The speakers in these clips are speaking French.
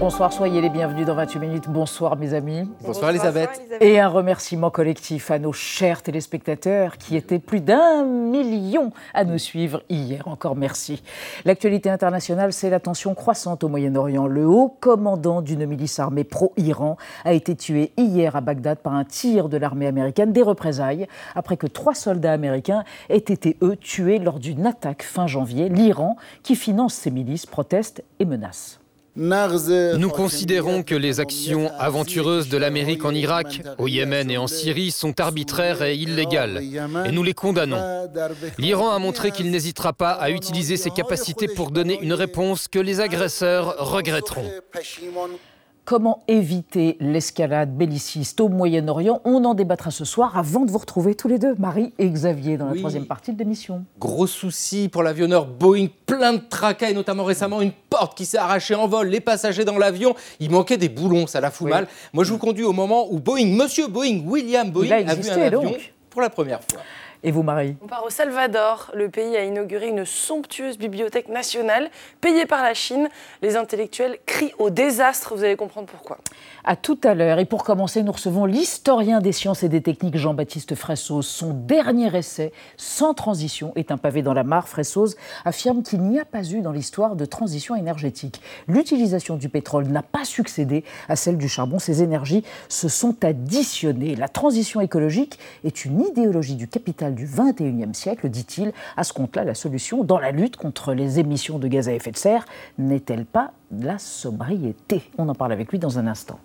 Bonsoir, soyez les bienvenus dans 28 minutes. Bonsoir mes amis. Bonsoir, Elisabeth. Et un remerciement collectif à nos chers téléspectateurs qui étaient plus d'un million à nous suivre hier. Encore merci. L'actualité internationale, c'est la tension croissante au Moyen-Orient. Le haut commandant d'une milice armée pro-Iran a été tué hier à Bagdad par un tir de l'armée américaine des représailles après que trois soldats américains aient été, eux, tués lors d'une attaque fin janvier. L'Iran, qui finance ces milices, proteste et menace. Nous considérons que les actions aventureuses de l'Amérique en Irak, au Yémen et en Syrie sont arbitraires et illégales, et nous les condamnons. L'Iran a montré qu'il n'hésitera pas à utiliser ses capacités pour donner une réponse que les agresseurs regretteront. Comment éviter l'escalade belliciste au Moyen-Orient? On en débattra ce soir avant de vous retrouver tous les deux, Marie et Xavier, dans la troisième partie de l'émission. Gros souci pour l'avionneur Boeing, plein de tracas et notamment récemment une porte qui s'est arrachée en vol, les passagers dans l'avion, il manquait des boulons, ça la fout mal. Moi je vous conduis au moment où Boeing, monsieur Boeing, William Boeing, a, vu un avion pour la première fois. Et vous, Marie On part au Salvador. Le pays a inauguré une somptueuse bibliothèque nationale payée par la Chine. Les intellectuels crient au désastre. Vous allez comprendre pourquoi. À tout à l'heure. Et pour commencer, nous recevons l'historien des sciences et des techniques Jean-Baptiste Fressoz. Son dernier essai, Sans transition, est un pavé dans la mare. Fressoz affirme qu'il n'y a pas eu dans l'histoire de transition énergétique. L'utilisation du pétrole n'a pas succédé à celle du charbon. Ces énergies se sont additionnées. La transition écologique est une idéologie du capital du 21e siècle, dit-il. À ce compte-là, la solution dans la lutte contre les émissions de gaz à effet de serre n'est-elle pas la sobriété? On en parle avec lui dans un instant.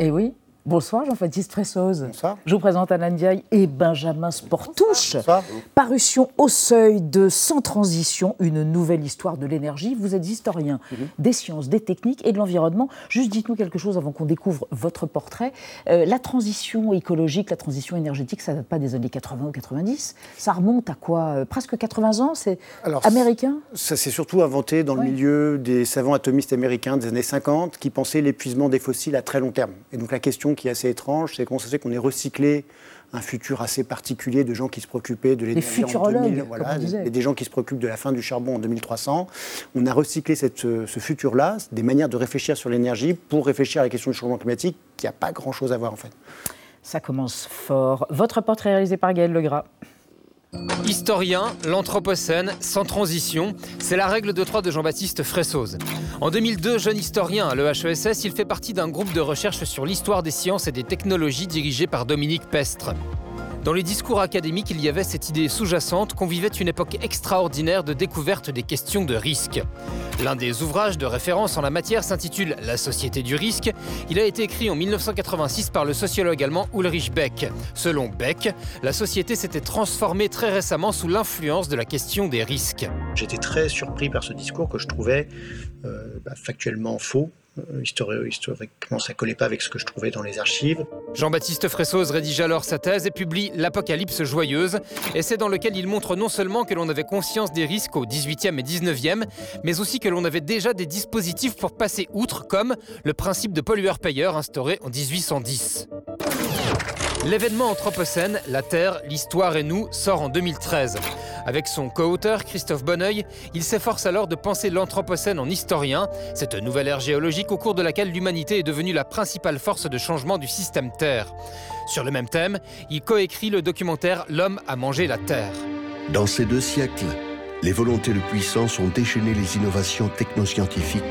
Eh oui, Bonsoir Jean-Baptiste Fressoz. Bonsoir. Je vous présente Alain Diaye et Benjamin Sportouche. Parution au seuil de Sans transition, une nouvelle histoire de l'énergie. Vous êtes historien mhm. des sciences, des techniques et de l'environnement. Juste dites-nous quelque chose avant qu'on découvre votre portrait. Euh, la transition écologique, la transition énergétique, ça ne date pas des années 80 ou 90. Ça remonte à quoi euh, Presque 80 ans? C'est américain? Ça s'est surtout inventé dans le milieu des savants atomistes américains des années 50 qui pensaient l'épuisement des fossiles à très long terme. Et donc la question qui est assez étrange, c'est qu'on sait qu'on est recyclé un futur assez particulier de gens qui se préoccupaient de l'énergie en 2000, voilà, et des gens qui se préoccupent de la fin du charbon en 2300. On a recyclé cette, ce futur-là, des manières de réfléchir sur l'énergie pour réfléchir à la question du changement climatique qui n'a pas grand-chose à voir en fait. Ça commence fort. Votre portrait réalisé par Gaël Legras. Historien, l'Anthropocène, sans transition, c'est la règle de trois de Jean-Baptiste Fressoz. En 2002, jeune historien à l'EHESS, il fait partie d'un groupe de recherche sur l'histoire des sciences et des technologies dirigé par Dominique Pestre. Dans les discours académiques, il y avait cette idée sous-jacente qu'on vivait une époque extraordinaire de découverte des questions de risque. L'un des ouvrages de référence en la matière s'intitule La société du risque. Il a été écrit en 1986 par le sociologue allemand Ulrich Beck. Selon Beck, la société s'était transformée très récemment sous l'influence de la question des risques. J'étais très surpris par ce discours que je trouvais euh, bah, factuellement faux historiquement, ça collait pas avec ce que je trouvais dans les archives. Jean-Baptiste Fressoz rédige alors sa thèse et publie L'Apocalypse joyeuse, essai dans lequel il montre non seulement que l'on avait conscience des risques au 18e et 19e, mais aussi que l'on avait déjà des dispositifs pour passer outre, comme le principe de pollueur-payeur instauré en 1810. L'événement Anthropocène, la Terre, l'Histoire et nous sort en 2013. Avec son co-auteur Christophe Bonneuil, il s'efforce alors de penser l'Anthropocène en historien, cette nouvelle ère géologique au cours de laquelle l'humanité est devenue la principale force de changement du système Terre. Sur le même thème, il coécrit le documentaire L'homme a mangé la Terre. Dans ces deux siècles, les volontés de puissance ont déchaîné les innovations technoscientifiques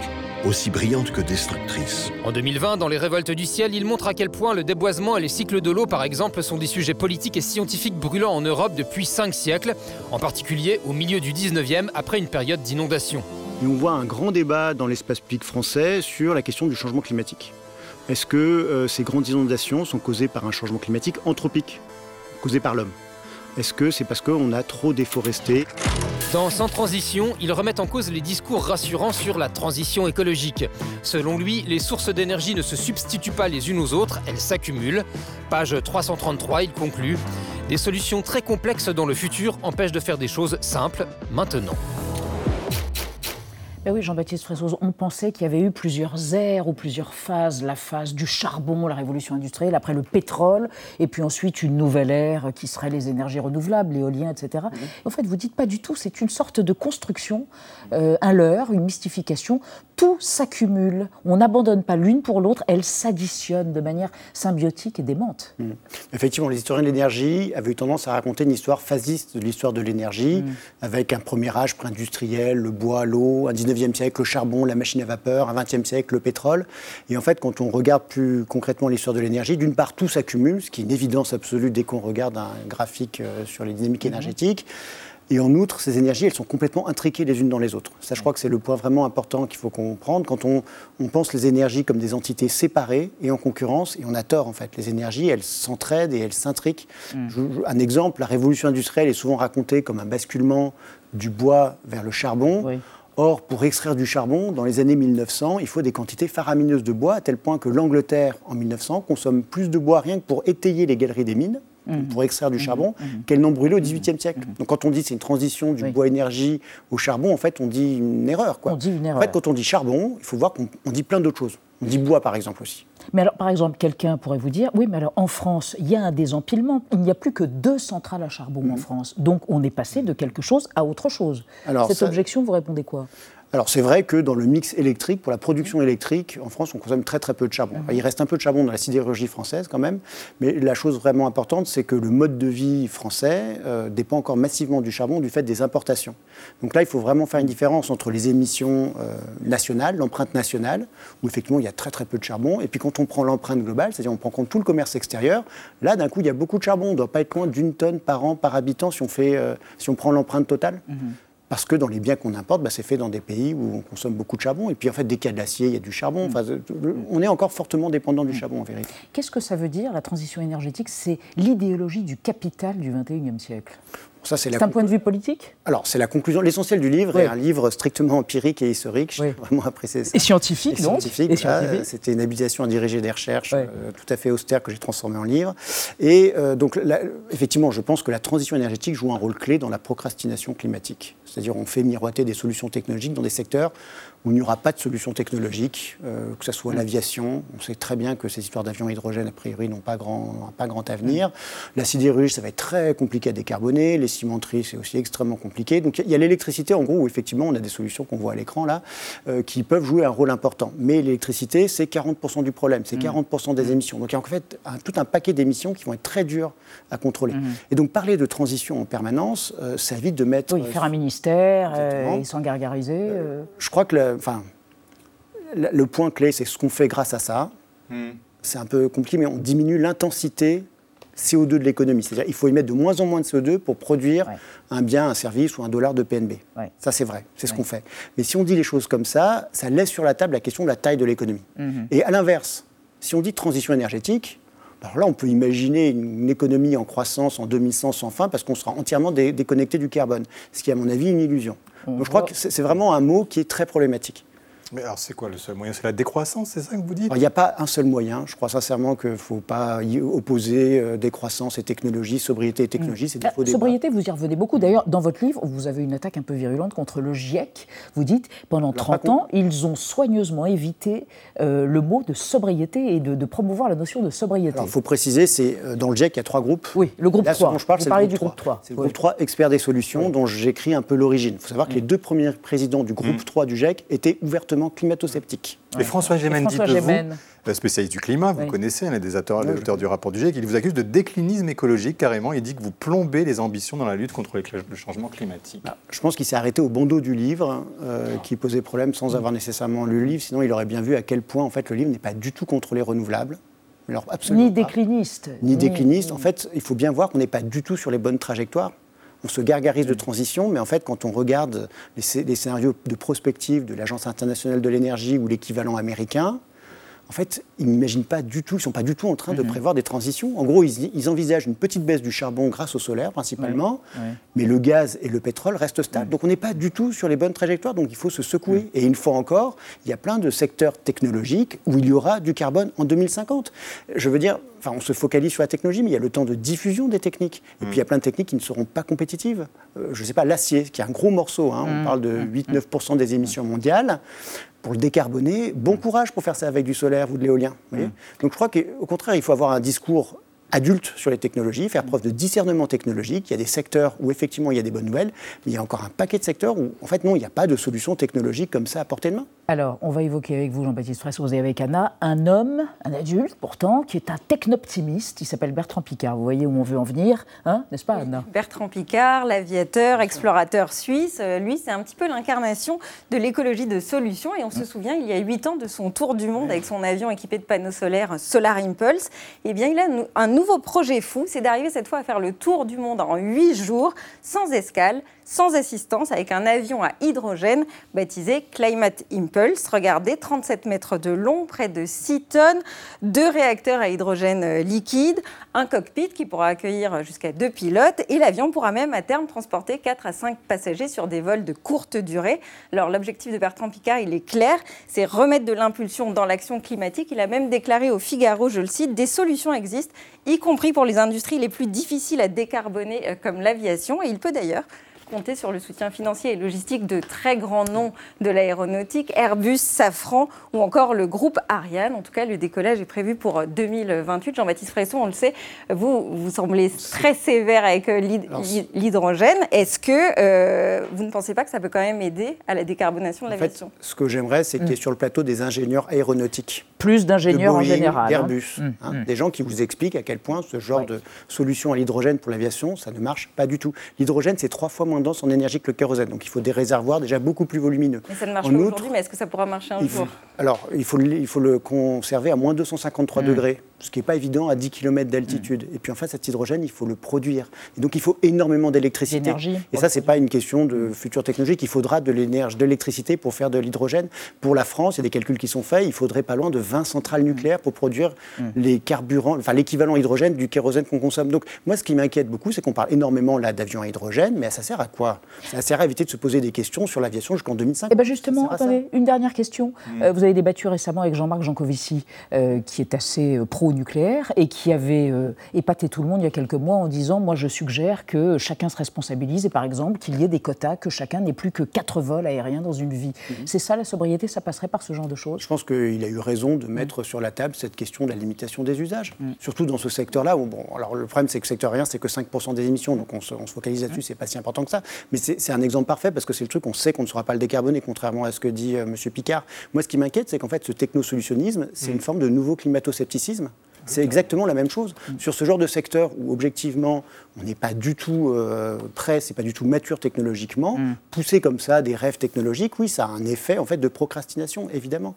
aussi brillante que destructrice. En 2020, dans Les Révoltes du ciel, il montre à quel point le déboisement et les cycles de l'eau, par exemple, sont des sujets politiques et scientifiques brûlants en Europe depuis cinq siècles, en particulier au milieu du 19e, après une période d'inondation. Et on voit un grand débat dans l'espace public français sur la question du changement climatique. Est-ce que euh, ces grandes inondations sont causées par un changement climatique anthropique, causé par l'homme? Est-ce que c'est parce qu'on a trop déforesté? Dans Sans transition, il remet en cause les discours rassurants sur la transition écologique. Selon lui, les sources d'énergie ne se substituent pas les unes aux autres, elles s'accumulent. Page 333, il conclut Des solutions très complexes dans le futur empêchent de faire des choses simples maintenant. Ben oui, Jean-Baptiste Fressoz, on pensait qu'il y avait eu plusieurs ères ou plusieurs phases. La phase du charbon, la révolution industrielle, après le pétrole, et puis ensuite une nouvelle ère qui serait les énergies renouvelables, l'éolien, etc. En fait, vous dites pas du tout, c'est une sorte de construction, euh, un leurre, une mystification. Tout s'accumule. On n'abandonne pas l'une pour l'autre, elles s'additionnent de manière symbiotique et démente. Mmh. Effectivement, les historiens de l'énergie avaient eu tendance à raconter une histoire phasiste de l'histoire de l'énergie, Mmh. avec un premier âge pré-industriel, le bois, l'eau, un 19e siècle, le charbon, la machine à vapeur, un 20e siècle, le pétrole. Et en fait, quand on regarde plus concrètement l'histoire de l'énergie, d'une part, tout s'accumule, ce qui est une évidence absolue dès qu'on regarde un graphique euh, sur les dynamiques énergétiques. Et en outre, ces énergies, elles sont complètement intriquées les unes dans les autres. Ça, je crois que c'est le point vraiment important qu'il faut comprendre. Quand on, on pense les énergies comme des entités séparées et en concurrence, et on a tort en fait. Les énergies, elles s'entraident et elles s'intriquent. Je- Un exemple, la révolution industrielle est souvent racontée comme un basculement du bois vers le charbon. Oui. Or, pour extraire du charbon, dans les années 1900, il faut des quantités faramineuses de bois, à tel point que l'Angleterre, en 1900, consomme plus de bois rien que pour étayer les galeries des mines, donc pour extraire du charbon, qu'elle n'en brûlait au XVIIIe siècle. Donc quand on dit c'est une transition du Oui. bois-énergie au charbon, en fait, on dit une erreur. Quoi. On dit une En erreur. fait, quand on dit charbon, il faut voir qu'on on dit plein d'autres choses. On dit bois, par exemple, aussi. Mais alors, par exemple, quelqu'un pourrait vous dire, oui, mais alors en France, il y a un désempilement. Il n'y a plus que deux centrales à charbon en France. Donc, on est passé de quelque chose à autre chose. Alors, Cette ça- objection, vous répondez quoi? Alors c'est vrai que dans le mix électrique, pour la production électrique, en France, on consomme très très peu de charbon. Il reste un peu de charbon dans la sidérurgie française quand même, mais la chose vraiment importante, c'est que le mode de vie français euh, dépend encore massivement du charbon du fait des importations. Donc là, il faut vraiment faire une différence entre les émissions euh, nationales, l'empreinte nationale, où effectivement il y a très très peu de charbon, et puis quand on prend l'empreinte globale, c'est-à-dire on prend compte tout le commerce extérieur, là d'un coup il y a beaucoup de charbon, on ne doit pas être loin d'une tonne par an par habitant si on, fait, euh, si on prend l'empreinte totale. Parce que dans les biens qu'on importe, bah, c'est fait dans des pays où on consomme beaucoup de charbon. Et puis en fait, dès qu'il y a de l'acier, il y a du charbon. Enfin, le- on est encore fortement dépendant du charbon en vérité. Qu'est-ce que ça veut dire, la transition énergétique? C'est l'idéologie du capital du XXIe siècle. Ça, c'est la un point de vue politique Alors, c'est la conclusion. L'essentiel du livre Oui. est un livre strictement empirique et historique. J'ai vraiment apprécié ça. Et scientifique, Et donc scientifique. C'était une habilitation à diriger des recherches euh, tout à fait austère que j'ai transformée en livre. Et euh, donc, là, effectivement, je pense que la transition énergétique joue un rôle clé dans la procrastination climatique. C'est-à-dire, on fait miroiter des solutions technologiques dans des secteurs où il n'y aura pas de solution technologique, euh, que ce soit l'aviation. On sait très bien que ces histoires d'avions hydrogène, a priori, n'ont pas grand, pas grand avenir. La sidérurgie, ça va être très compliqué à décarboner. Les cimenteries, c'est aussi extrêmement compliqué. Donc il y a l'électricité, en gros, où effectivement, on a des solutions qu'on voit à l'écran là, euh, qui peuvent jouer un rôle important. Mais l'électricité, c'est 40% du problème, c'est 40% des émissions. Donc il y a en fait un- tout un paquet d'émissions qui vont être très dures à contrôler. Et donc parler de transition en permanence, euh, ça évite de mettre... Oui, faire un ministère, et s'en gargariser. je crois que le, enfin, le, le point clé, c'est ce qu'on fait grâce à ça. C'est un peu compliqué, mais on diminue l'intensité CO2 de l'économie. C'est-à-dire qu'il faut émettre de moins en moins de CO2 pour produire Ouais. un bien, un service ou un dollar de PNB. Ouais. Ça, c'est vrai, c'est ce Ouais. qu'on fait. Mais si on dit les choses comme ça, ça laisse sur la table la question de la taille de l'économie. Mhm. Et à l'inverse, si on dit transition énergétique, alors là, on peut imaginer une économie en croissance en 2100 sans fin parce qu'on sera entièrement dé- déconnecté du carbone, ce qui est à mon avis une illusion. Donc je crois que c'est vraiment un mot qui est très problématique. Mais alors, c'est quoi le seul moyen? C'est la décroissance, c'est ça que vous dites? Il n'y a pas un seul moyen. Je crois sincèrement qu'il ne faut pas y opposer euh, décroissance et technologie, sobriété et technologie. C'est des faux débats. sobriété, vous y revenez beaucoup. D'ailleurs, dans votre livre, vous avez une attaque un peu virulente contre le GIEC. Vous dites, pendant l'a pas 30 ans, ils ont soigneusement évité euh, le mot de sobriété et de, de promouvoir la notion de sobriété. Alors, il faut préciser, c'est euh, dans le GIEC, il y a trois groupes. Oui, le groupe Là, ce 3. dont je parle, Vous c'est le parlez groupe du groupe 3. C'est le groupe 3, experts des solutions, dont j'écris un peu l'origine. Il faut savoir que les deux premiers présidents du groupe 3 du GIEC étaient ouvertement climato-sceptiques. Et François Gémen, dites-vous, euh, spécialiste du climat, vous Oui. connaissez, un des auteurs, du rapport du GIEC, il vous accuse de déclinisme écologique carrément. Il dit que vous plombez les ambitions dans la lutte contre le changement climatique. Je pense qu'il s'est arrêté au bandeau du livre, euh, qui posait problème sans avoir nécessairement lu le livre. Sinon, il aurait bien vu à quel point, en fait, le livre n'est pas du tout contre les renouvelables. Alors, absolument Ni pas. décliniste. ni décliniste. En fait, il faut bien voir qu'on n'est pas du tout sur les bonnes trajectoires. On se gargarise de transition, mais en fait, quand on regarde les, scé- les scénarios de prospective de l'Agence internationale de l'énergie ou l'équivalent américain, en fait, ils n'imaginent pas du tout, ils ne sont pas du tout en train de prévoir des transitions. En gros, ils, envisagent une petite baisse du charbon grâce au solaire principalement, mais le gaz et le pétrole restent stables. Donc on n'est pas du tout sur les bonnes trajectoires, donc il faut se secouer. Et une fois encore, il y a plein de secteurs technologiques où il y aura du carbone en 2050. Je veux dire, enfin, on se focalise sur la technologie, mais il y a le temps de diffusion des techniques. Et puis il y a plein de techniques qui ne seront pas compétitives. Euh, je ne sais pas, l'acier, qui est un gros morceau, hein, on parle de 8-9% des émissions mondiales pour le décarboner, bon courage pour faire ça avec du solaire ou de l'éolien. Donc je crois qu'au contraire, il faut avoir un discours adulte sur les technologies, faire preuve de discernement technologique. Il y a des secteurs où effectivement il y a des bonnes nouvelles, mais il y a encore un paquet de secteurs où en fait non, il n'y a pas de solution technologique comme ça à portée de main. Alors, on va évoquer avec vous, Jean-Baptiste Fressos et avec Anna, un homme, un adulte pourtant, qui est un technoptimiste. Il s'appelle Bertrand Picard. Vous voyez où on veut en venir, hein, n'est-ce pas, Anna? Bertrand Picard, l'aviateur, explorateur suisse. Euh, lui, c'est un petit peu l'incarnation de l'écologie de solutions. Et on se souvient, il y a huit ans, de son tour du monde avec son avion équipé de panneaux solaires Solar Impulse. Eh bien, il a un nouveau projet fou, c'est d'arriver cette fois à faire le tour du monde en huit jours, sans escale, sans assistance avec un avion à hydrogène baptisé Climate Impulse. Regardez, 37 mètres de long, près de 6 tonnes, deux réacteurs à hydrogène euh, liquide, un cockpit qui pourra accueillir jusqu'à deux pilotes et l'avion pourra même à terme transporter 4 à 5 passagers sur des vols de courte durée. Alors l'objectif de Bertrand Picard, il est clair, c'est remettre de l'impulsion dans l'action climatique. Il a même déclaré au Figaro, je le cite, des solutions existent, y compris pour les industries les plus difficiles à décarboner euh, comme l'aviation. Et il peut d'ailleurs compter sur le soutien financier et logistique de très grands noms de l'aéronautique, Airbus, Safran ou encore le groupe Ariane. En tout cas, le décollage est prévu pour 2028. Jean-Baptiste Fresson, on le sait, vous, vous semblez très sévère avec euh, l'hydrogène. Est-ce que euh, vous ne pensez pas que ça peut quand même aider à la décarbonation de l'aviation? Ce que j'aimerais, c'est qu'il y ait mm. sur le plateau des ingénieurs aéronautiques. Plus d'ingénieurs en général. Hein. D'Airbus. Mm. Hein. Mm. Des gens qui vous expliquent à quel point ce genre de solution à l'hydrogène pour l'aviation, ça ne marche pas du tout. L'hydrogène, c'est trois fois moins en énergie que le kérosène. Donc il faut des réservoirs déjà beaucoup plus volumineux. Mais ça ne marche pas aujourd'hui, mais est-ce que ça pourra marcher un jour? Alors, il faut, il faut le conserver à moins 253 mmh. degrés ce qui n'est pas évident à 10 km d'altitude. Et puis en fait, cet hydrogène, il faut le produire. Et donc il faut énormément d'électricité. Et ça, ce n'est pas une question de future technologie. Il faudra de l'énergie, de l'électricité pour faire de l'hydrogène. Pour la France, il y a des calculs qui sont faits. Il faudrait pas loin de 20 centrales nucléaires pour produire mm. les carburants, enfin l'équivalent hydrogène du kérosène qu'on consomme. Donc moi, ce qui m'inquiète beaucoup, c'est qu'on parle énormément là d'avions à hydrogène, mais ça sert à quoi Ça sert à éviter de se poser des questions sur l'aviation jusqu'en 2005. Et bien justement, attendez, une dernière question. Mm. Euh, vous avez débattu récemment avec Jean-Marc Jancovici, euh, qui est assez euh, pro-nucléaire et qui avait euh, épaté tout le monde il y a quelques mois en disant Moi, je suggère que chacun se responsabilise et par exemple qu'il y ait des quotas, que chacun n'ait plus que quatre vols aériens dans une vie. Mhm. C'est ça la sobriété Ça passerait par ce genre de choses? Je pense qu'il a eu raison de mettre sur la table cette question de la limitation des usages. Mhm. Surtout dans ce secteur-là où, bon, alors le problème c'est que le secteur aérien, c'est que 5% des émissions, donc on se, focalise là-dessus, c'est pas si important que ça. Mais c'est un exemple parfait parce que c'est le truc, on sait qu'on ne saura pas le décarboner, contrairement à ce que dit euh, M. Picard. Moi, ce qui m'inquiète, c'est qu'en fait, ce technosolutionnisme, c'est une forme de nouveau climato-scepticisme. C'est exactement la même chose. Sur ce genre de secteur où, objectivement, on n'est pas du tout euh, prêt, c'est pas du tout mature technologiquement, mm. pousser comme ça des rêves technologiques, oui, ça a un effet en fait de procrastination, évidemment.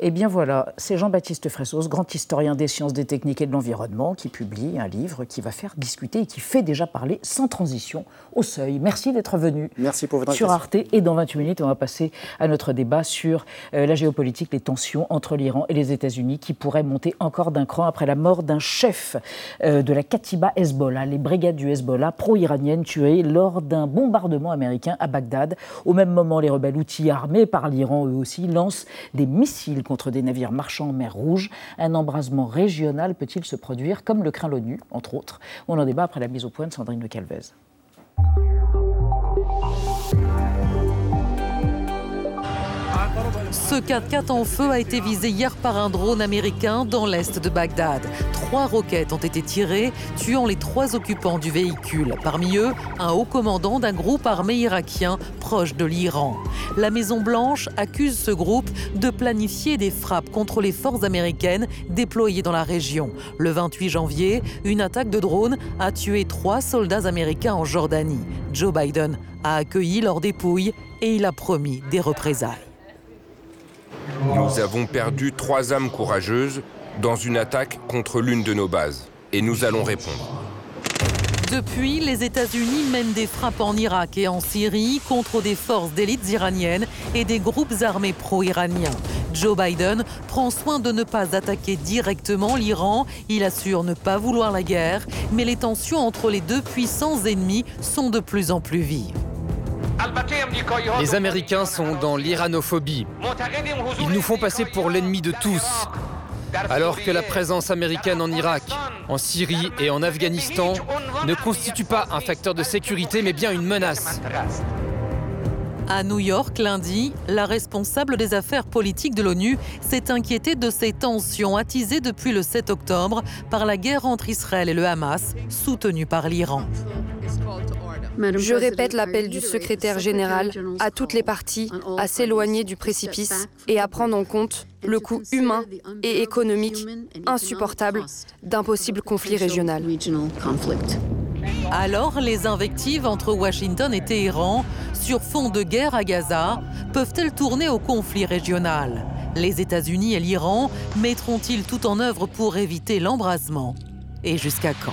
Eh bien voilà, c'est Jean-Baptiste Fressos, grand historien des sciences, des techniques et de l'environnement, qui publie un livre qui va faire discuter et qui fait déjà parler sans transition au seuil. Merci d'être venu Merci pour votre sur Arte. Et dans 28 minutes, on va passer à notre débat sur euh, la géopolitique, les tensions entre l'Iran et les États-Unis qui pourraient monter encore d'un cran après la mort d'un chef euh, de la Katiba Hezbollah, les brigades du Hezbollah pro-iraniennes tuées lors d'un bombardement américain à Bagdad. Au même moment, les rebelles outils armés par l'Iran, eux aussi, lancent des missiles contre des navires marchands en mer Rouge. Un embrasement régional peut-il se produire, comme le craint l'ONU, entre autres? On en débat après la mise au point de Sandrine Le Calvez. Ce 4x4 en feu a été visé hier par un drone américain dans l'est de Bagdad. Trois roquettes ont été tirées, tuant les trois occupants du véhicule. Parmi eux, un haut commandant d'un groupe armé irakien proche de l'Iran. La Maison-Blanche accuse ce groupe de planifier des frappes contre les forces américaines déployées dans la région. Le 28 janvier, une attaque de drone a tué trois soldats américains en Jordanie. Joe Biden a accueilli leur dépouille et il a promis des représailles. Nous avons perdu trois âmes courageuses dans une attaque contre l'une de nos bases. Et nous allons répondre. Depuis, les États-Unis mènent des frappes en Irak et en Syrie contre des forces d'élites iraniennes et des groupes armés pro-iraniens. Joe Biden prend soin de ne pas attaquer directement l'Iran. Il assure ne pas vouloir la guerre, mais les tensions entre les deux puissants ennemis sont de plus en plus vives. Les Américains sont dans l'iranophobie. Ils nous font passer pour l'ennemi de tous. Alors que la présence américaine en Irak, en Syrie et en Afghanistan ne constitue pas un facteur de sécurité mais bien une menace. À New York, lundi, la responsable des affaires politiques de l'ONU s'est inquiétée de ces tensions attisées depuis le 7 octobre par la guerre entre Israël et le Hamas, soutenue par l'Iran. Je répète l'appel du secrétaire général à toutes les parties à s'éloigner du précipice et à prendre en compte le coût humain et économique insupportable d'un possible conflit régional. Alors, les invectives entre Washington et Téhéran sur fond de guerre à Gaza peuvent-elles tourner au conflit régional? Les États-Unis et l'Iran mettront-ils tout en œuvre pour éviter l'embrasement? Et jusqu'à quand?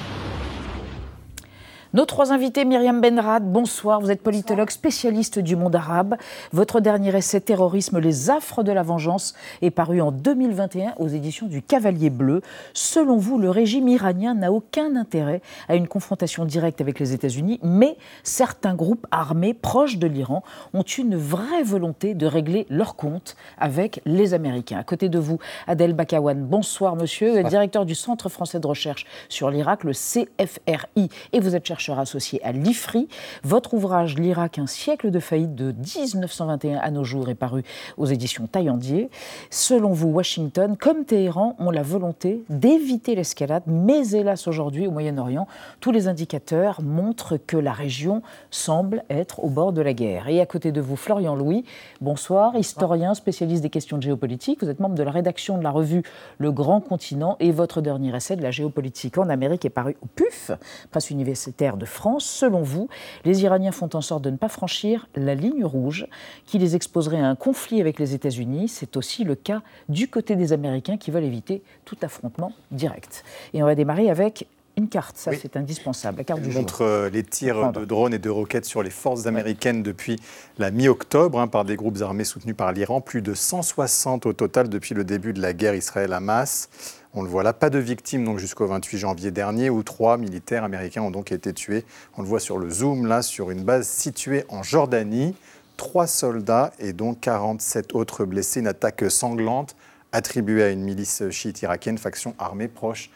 Nos trois invités, Myriam Benrad, bonsoir. Vous êtes politologue spécialiste du monde arabe. Votre dernier essai Terrorisme, les affres de la vengeance est paru en 2021 aux éditions du Cavalier Bleu. Selon vous, le régime iranien n'a aucun intérêt à une confrontation directe avec les États-Unis, mais certains groupes armés proches de l'Iran ont une vraie volonté de régler leur compte avec les Américains. À côté de vous, Adel Bakawan, bonsoir monsieur, directeur du Centre français de recherche sur l'Irak, le CFRI, et vous êtes chercheur associé à l'IFRI. Votre ouvrage L'Irak, un siècle de faillite de 1921 à nos jours est paru aux éditions Taillandier. Selon vous, Washington, comme Téhéran, ont la volonté d'éviter l'escalade, mais hélas aujourd'hui au Moyen-Orient, tous les indicateurs montrent que la région semble être au bord de la guerre. Et à côté de vous, Florian Louis, bonsoir, historien, spécialiste des questions de géopolitique. Vous êtes membre de la rédaction de la revue Le Grand Continent et votre dernier essai de la géopolitique en Amérique est paru au PUF, presse universitaire de France. Selon vous, les Iraniens font en sorte de ne pas franchir la ligne rouge qui les exposerait à un conflit avec les États-Unis. C'est aussi le cas du côté des Américains qui veulent éviter tout affrontement direct. Et on va démarrer avec une carte, ça c'est indispensable, la carte du montre euh, les tirs de drones et de roquettes sur les forces américaines depuis la mi-octobre hein, par des groupes armés soutenus par l'Iran, plus de 160 au total depuis le début de la guerre Israël-Hamas. On le voit là, pas de victimes donc jusqu'au 28 janvier dernier où trois militaires américains ont donc été tués. On le voit sur le zoom là sur une base située en Jordanie. Trois soldats et donc 47 autres blessés. Une attaque sanglante attribuée à une milice chiite irakienne, faction armée proche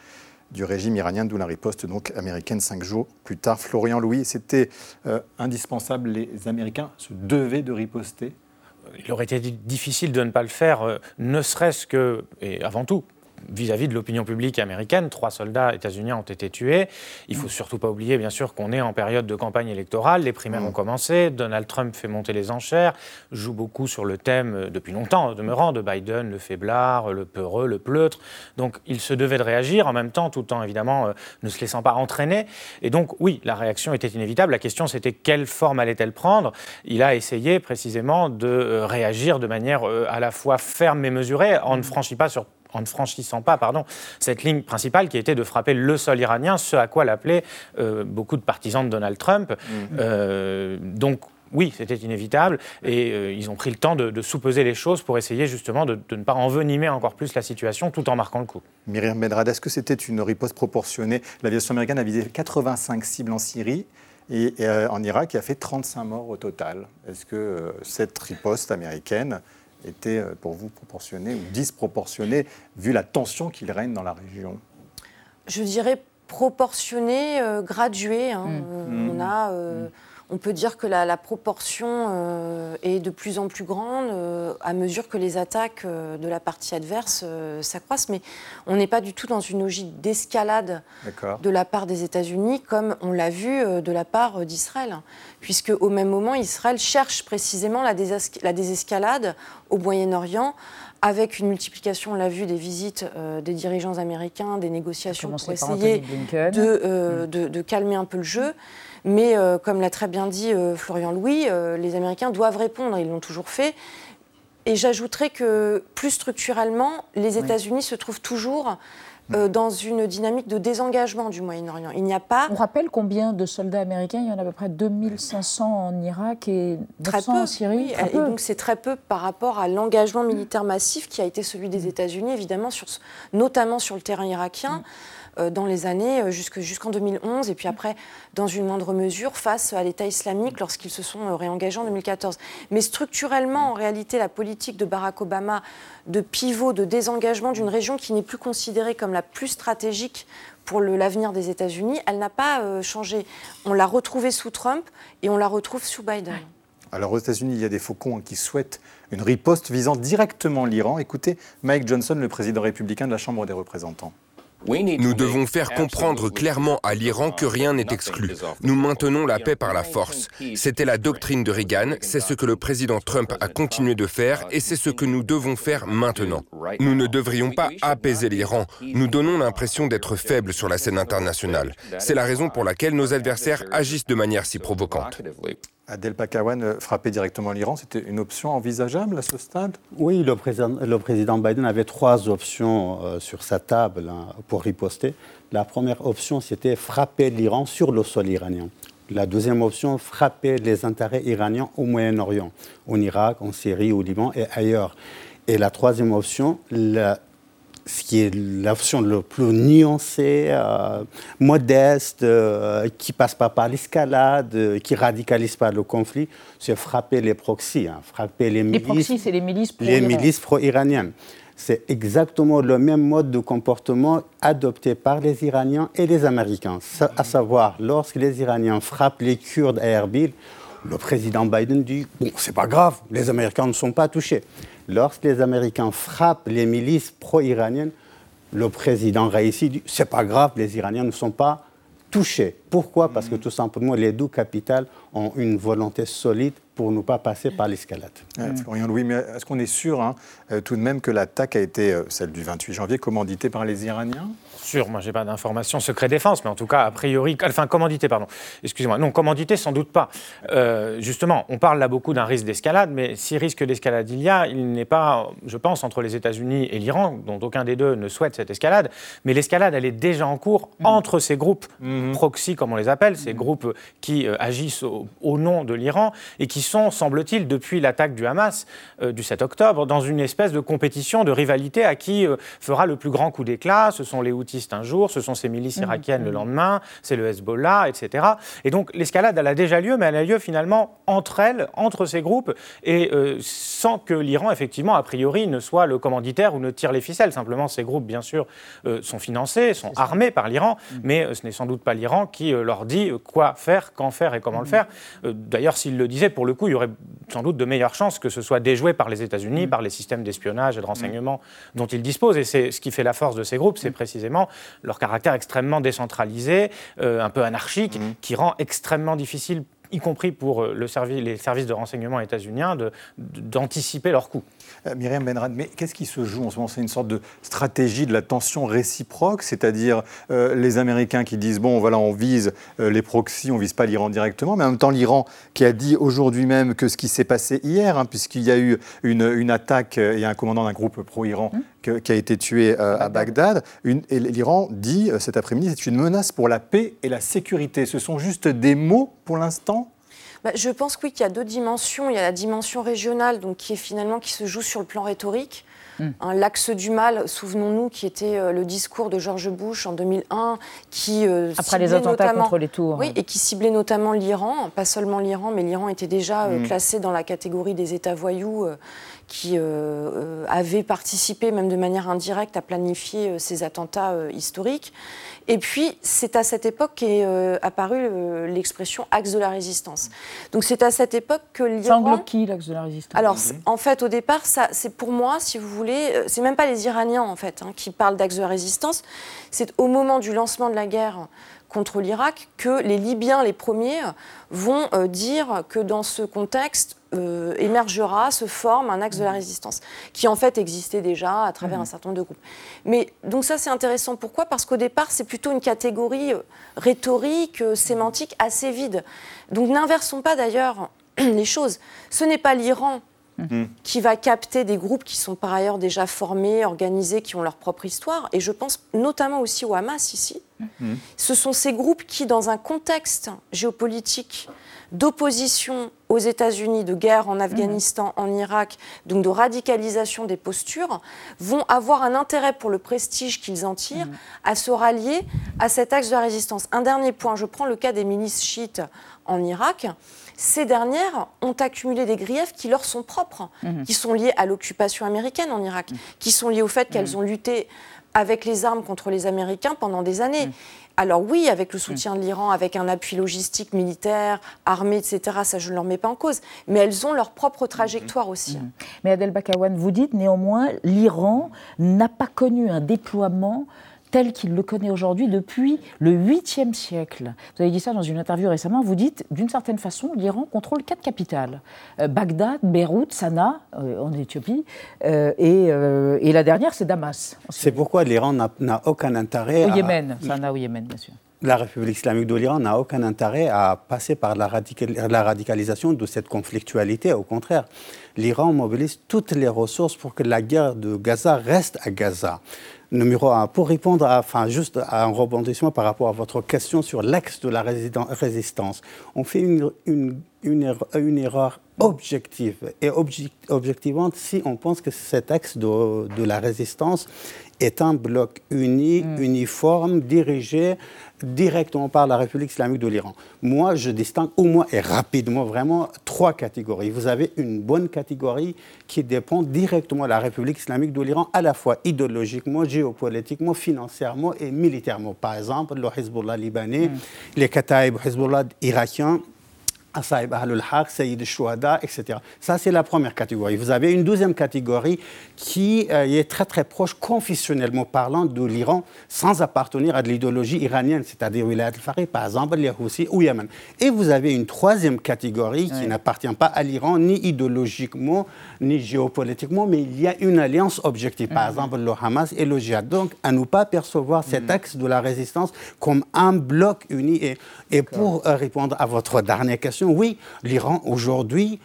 du régime iranien, d'où la riposte donc américaine cinq jours plus tard. Florian Louis, c'était euh, indispensable. Les Américains se devaient de riposter il aurait été difficile de ne pas le faire, euh, ne serait-ce que, et avant tout, vis-à-vis de l'opinion publique américaine. Trois soldats états-uniens ont été tués. Il ne faut surtout pas oublier, bien sûr, qu'on est en période de campagne électorale. Les primaires ont commencé. Donald Trump fait monter les enchères, joue beaucoup sur le thème euh, depuis longtemps, demeurant, de Biden, le faiblard, le peureux, le pleutre. Donc il se devait de réagir en même temps, tout en évidemment euh, ne se laissant pas entraîner. Et donc oui, la réaction était inévitable. La question c'était quelle forme allait-elle prendre? Il a essayé précisément de euh, réagir de manière à la fois ferme et mesurée. On ne franchit pas sur en ne franchissant pas pardon, cette ligne principale qui était de frapper le sol iranien, ce à quoi l'appelaient euh, beaucoup de partisans de Donald Trump. Mhm. Euh, donc oui, c'était inévitable et euh, ils ont pris le temps de, de sous-peser les choses pour essayer justement de, ne pas envenimer encore plus la situation tout en marquant le coup. Myriam Benrad, est-ce que c'était une riposte proportionnée? L'aviation américaine a visé 85 cibles en Syrie et, en Irak, il a fait 35 morts au total. Est-ce que cette riposte américaine était euh, pour vous proportionné ou disproportionné vu la tension qu'il règne dans la région? Je dirais proportionné, euh, gradué. Hein. Mmh. Euh, on a. Mmh on peut dire que la, proportion euh, est de plus en plus grande euh, à mesure que les attaques euh, de la partie adverse s'accroissent. Mais on n'est pas du tout dans une logique d'escalade de la part des États-Unis, comme on l'a vu de la part d'Israël. Puisque au même moment, Israël cherche précisément la, désescalade au Moyen-Orient avec une multiplication, on l'a vu, des visites des dirigeants américains, des négociations pour essayer de, de, calmer un peu le jeu. Mais euh, comme l'a très bien dit euh, Florian Louis, euh, les Américains doivent répondre, ils l'ont toujours fait. Et j'ajouterais que plus structurellement, les États-Unis se trouvent toujours euh, dans une dynamique de désengagement du Moyen-Orient. Il n'y a pas. On rappelle combien de soldats américains? Il y en a à peu près 2500 en Irak et 900 en Syrie. Oui, et donc c'est très peu par rapport à l'engagement militaire massif qui a été celui des États-Unis, évidemment, sur, notamment sur le terrain irakien. Euh, dans les années euh, jusqu'en 2011 et puis après, dans une moindre mesure, face à l'État islamique lorsqu'ils se sont euh, réengagés en 2014. Mais structurellement, en réalité, la politique de Barack Obama de pivot, de désengagement d'une région qui n'est plus considérée comme la plus stratégique pour l'avenir des États-Unis, elle n'a pas changé. On l'a retrouvée sous Trump et on la retrouve sous Biden. Alors aux États-Unis, il y a des faucons qui souhaitent une riposte visant directement l'Iran. Écoutez Mike Johnson, le président républicain de la Chambre des représentants. Nous devons faire comprendre clairement à l'Iran que rien n'est exclu. Nous maintenons la paix par la force. C'était la doctrine de Reagan, c'est ce que le président Trump a continué de faire et c'est ce que nous devons faire maintenant. Nous ne devrions pas apaiser l'Iran. Nous donnons l'impression d'être faibles sur la scène internationale. C'est la raison pour laquelle nos adversaires agissent de manière si provocante. Adel Pakawan, euh, frapper directement l'Iran, c'était une option envisageable à ce stade? Oui, le président, Biden avait trois options euh, sur sa table hein, pour riposter. La première option, c'était frapper l'Iran sur le sol iranien. La deuxième option, frapper les intérêts iraniens au Moyen-Orient, en Irak, en Syrie, au Liban et ailleurs. Et la troisième option, la, ce qui est l'option le plus nuancée, euh, modeste, euh, qui passe pas par l'escalade, euh, qui radicalise pas le conflit, c'est frapper les proxys, hein, frapper les milices. Les proxys, c'est les milices pro Les milices pro-iraniennes. C'est exactement le même mode de comportement adopté par les Iraniens et les Américains. À savoir, lorsque les Iraniens frappent les Kurdes à Erbil, le président Biden dit Bon, c'est pas grave, les Américains ne sont pas touchés. Lorsque les Américains frappent les milices pro-iraniennes, le président Raisi dit c'est pas grave, les Iraniens ne sont pas touchés. Pourquoi? Parce que tout simplement, les deux capitales ont une volonté solide pour ne pas passer par l'escalade. Florian Louis, mais est-ce qu'on est sûr hein, euh, tout de même que l'attaque a été, euh, celle du 28 janvier, commanditée par les Iraniens? Sûr, moi j'ai pas d'informations secret défense, mais en tout cas, a priori, enfin commandité, pardon, excusez-moi, non, commandité sans doute pas. Euh, justement, on parle là beaucoup d'un risque d'escalade, mais si risque d'escalade il y a, il n'est pas, je pense, entre les États-Unis et l'Iran, dont aucun des deux ne souhaite cette escalade, mais l'escalade, elle est déjà en cours mmh. entre ces groupes mmh. proxy, comme on les appelle, ces mmh. groupes qui agissent au, au nom de l'Iran et qui sont, semble-t-il, depuis l'attaque du Hamas euh, du 7 octobre, dans une espèce de compétition, de rivalité à qui euh, fera le plus grand coup d'éclat. Ce sont les Un jour, ce sont ces milices mmh. irakiennes le mmh. lendemain, c'est le Hezbollah, etc. Et donc l'escalade, elle a déjà lieu, mais elle a lieu finalement entre elles, entre ces groupes, et euh, sans que l'Iran, effectivement, a priori, ne soit le commanditaire ou ne tire les ficelles. Simplement, ces groupes, bien sûr, sont financés, sont armés par l'Iran, mmh. mais ce n'est sans doute pas l'Iran qui leur dit quoi faire, quand faire et comment le faire. D'ailleurs, s'il le disait, pour le coup, il y aurait sans doute de meilleures chances que ce soit déjoué par les États-Unis, par les systèmes d'espionnage et de renseignement dont ils disposent. Et c'est ce qui fait la force de ces groupes, c'est mm. Leur caractère extrêmement décentralisé, euh, un peu anarchique, qui rend extrêmement difficile y compris pour euh, le les services de renseignement états-uniens, d'anticiper leurs coûts. Euh, Myriam Benrad, mais qu'est-ce qui se joue en ce moment? C'est une sorte de stratégie de la tension réciproque, c'est-à-dire euh, les Américains qui disent bon, voilà, on vise les proxys, on vise pas l'Iran directement, mais en même temps l'Iran qui a dit aujourd'hui même que ce qui s'est passé hier, hein, puisqu'il y a eu une, attaque, il y a un commandant d'un groupe pro-Iran mmh. Qui a été tué à Bagdad, et l'Iran dit cet après-midi c'est une menace pour la paix et la sécurité. Ce sont juste des mots pour l'instant? Bah, je pense oui qu'il y a deux dimensions. Il y a la dimension régionale, donc qui est finalement qui se joue sur le plan rhétorique. Hmm. L'axe du mal, souvenons-nous, qui était euh, le discours de George Bush en 2001, qui euh, après les attentats contre les tours, oui, et qui ciblait notamment l'Iran, pas seulement l'Iran, mais l'Iran était déjà euh, hmm. classé dans la catégorie des États voyous qui avaient participé, même de manière indirecte, à planifier ces attentats historiques. Et puis, c'est à cette époque qu'est euh, apparue euh, l'expression axe de la résistance. Donc, c'est à cette époque que l'Iran. Ça qui, l'axe de la résistance? Alors, en fait, au départ, c'est pour moi, si vous voulez, euh, c'est même pas les Iraniens, en fait, hein, qui parlent d'axe de la résistance. C'est au moment du lancement de la guerre contre l'Irak que les Libyens, les premiers, vont euh, dire que dans ce contexte euh, émergera, se forme un axe de la mmh. résistance, qui en fait existait déjà à travers mmh. un certain nombre de groupes. Mais donc ça c'est intéressant. Pourquoi? Parce qu'au départ c'est plutôt une catégorie euh, rhétorique, sémantique assez vide. Donc n'inversons pas d'ailleurs les choses. Ce n'est pas l'Iran Mmh. qui va capter des groupes qui sont par ailleurs déjà formés, organisés, qui ont leur propre histoire. Et je pense notamment aussi au Hamas ici. Mmh. Ce sont ces groupes qui, dans un contexte géopolitique d'opposition aux États-Unis, de guerre en Afghanistan, en Irak, donc de radicalisation des postures, vont avoir un intérêt pour le prestige qu'ils en tirent à se rallier à cet axe de la résistance. Un dernier point, je prends le cas des milices chiites en Irak. Ces dernières ont accumulé des griefs qui leur sont propres, mhm. qui sont liés à l'occupation américaine en Irak, qui sont liés au fait qu'elles ont lutté avec les armes contre les Américains pendant des années. Alors oui, avec le soutien de l'Iran, avec un appui logistique, militaire, armé, etc., ça je ne leur mets pas en cause. Mais elles ont leur propre trajectoire aussi. Mais Adel Bakawan, vous dites néanmoins, l'Iran n'a pas connu un déploiement tel qu'il le connaît aujourd'hui depuis le 8e siècle. Vous avez dit ça dans une interview récemment. Vous dites, d'une certaine façon, l'Iran contrôle quatre capitales euh, Bagdad, Beyrouth, Sanaa, euh, en Éthiopie, euh, et, la dernière, c'est Damas. C'est pourquoi l'Iran n'a aucun intérêt. Au Yémen, Sanaa au Yémen, bien sûr la République islamique de l'Iran n'a aucun intérêt à passer par la, la, radicalisation de cette conflictualité. Au contraire, l'Iran mobilise toutes les ressources pour que la guerre de Gaza reste à Gaza. Numéro un, pour répondre à, enfin, juste à un rebondissement par rapport à votre question sur l'axe de la résistance, on fait une, une, une, erreur, objective et objectivante si on pense que cet axe de, de la résistance est un bloc uni, mm. uniforme, dirigé directement par la République islamique de l'Iran. Moi, je distingue au moins et rapidement vraiment trois catégories. Vous avez une bonne catégorie qui dépend directement de la République islamique de l'Iran, à la fois idéologiquement, géopolitiquement, financièrement et militairement. Par exemple, le Hezbollah libanais, mm. les Kataib Hezbollah irakiens, Asaïb Ahlul Haq, Sayyid Shuhada, etc. Ça, c'est la première catégorie. Vous avez une deuxième catégorie qui euh, est très très proche, confessionnellement parlant, de l'Iran, sans appartenir à de l'idéologie iranienne, c'est-à-dire Wilayat al-Faqih, par exemple, les Houthis ou Yémen. Et vous avez une troisième catégorie qui n'appartient pas à l'Iran, ni idéologiquement, ni géopolitiquement, mais il y a une alliance objective, par mhm. exemple le Hamas et le Jihad. Donc, à ne pas percevoir cet mhm. axe de la résistance comme un bloc uni. Et, et pour euh, répondre à votre dernière question, oui, l'Iran aujourd'hui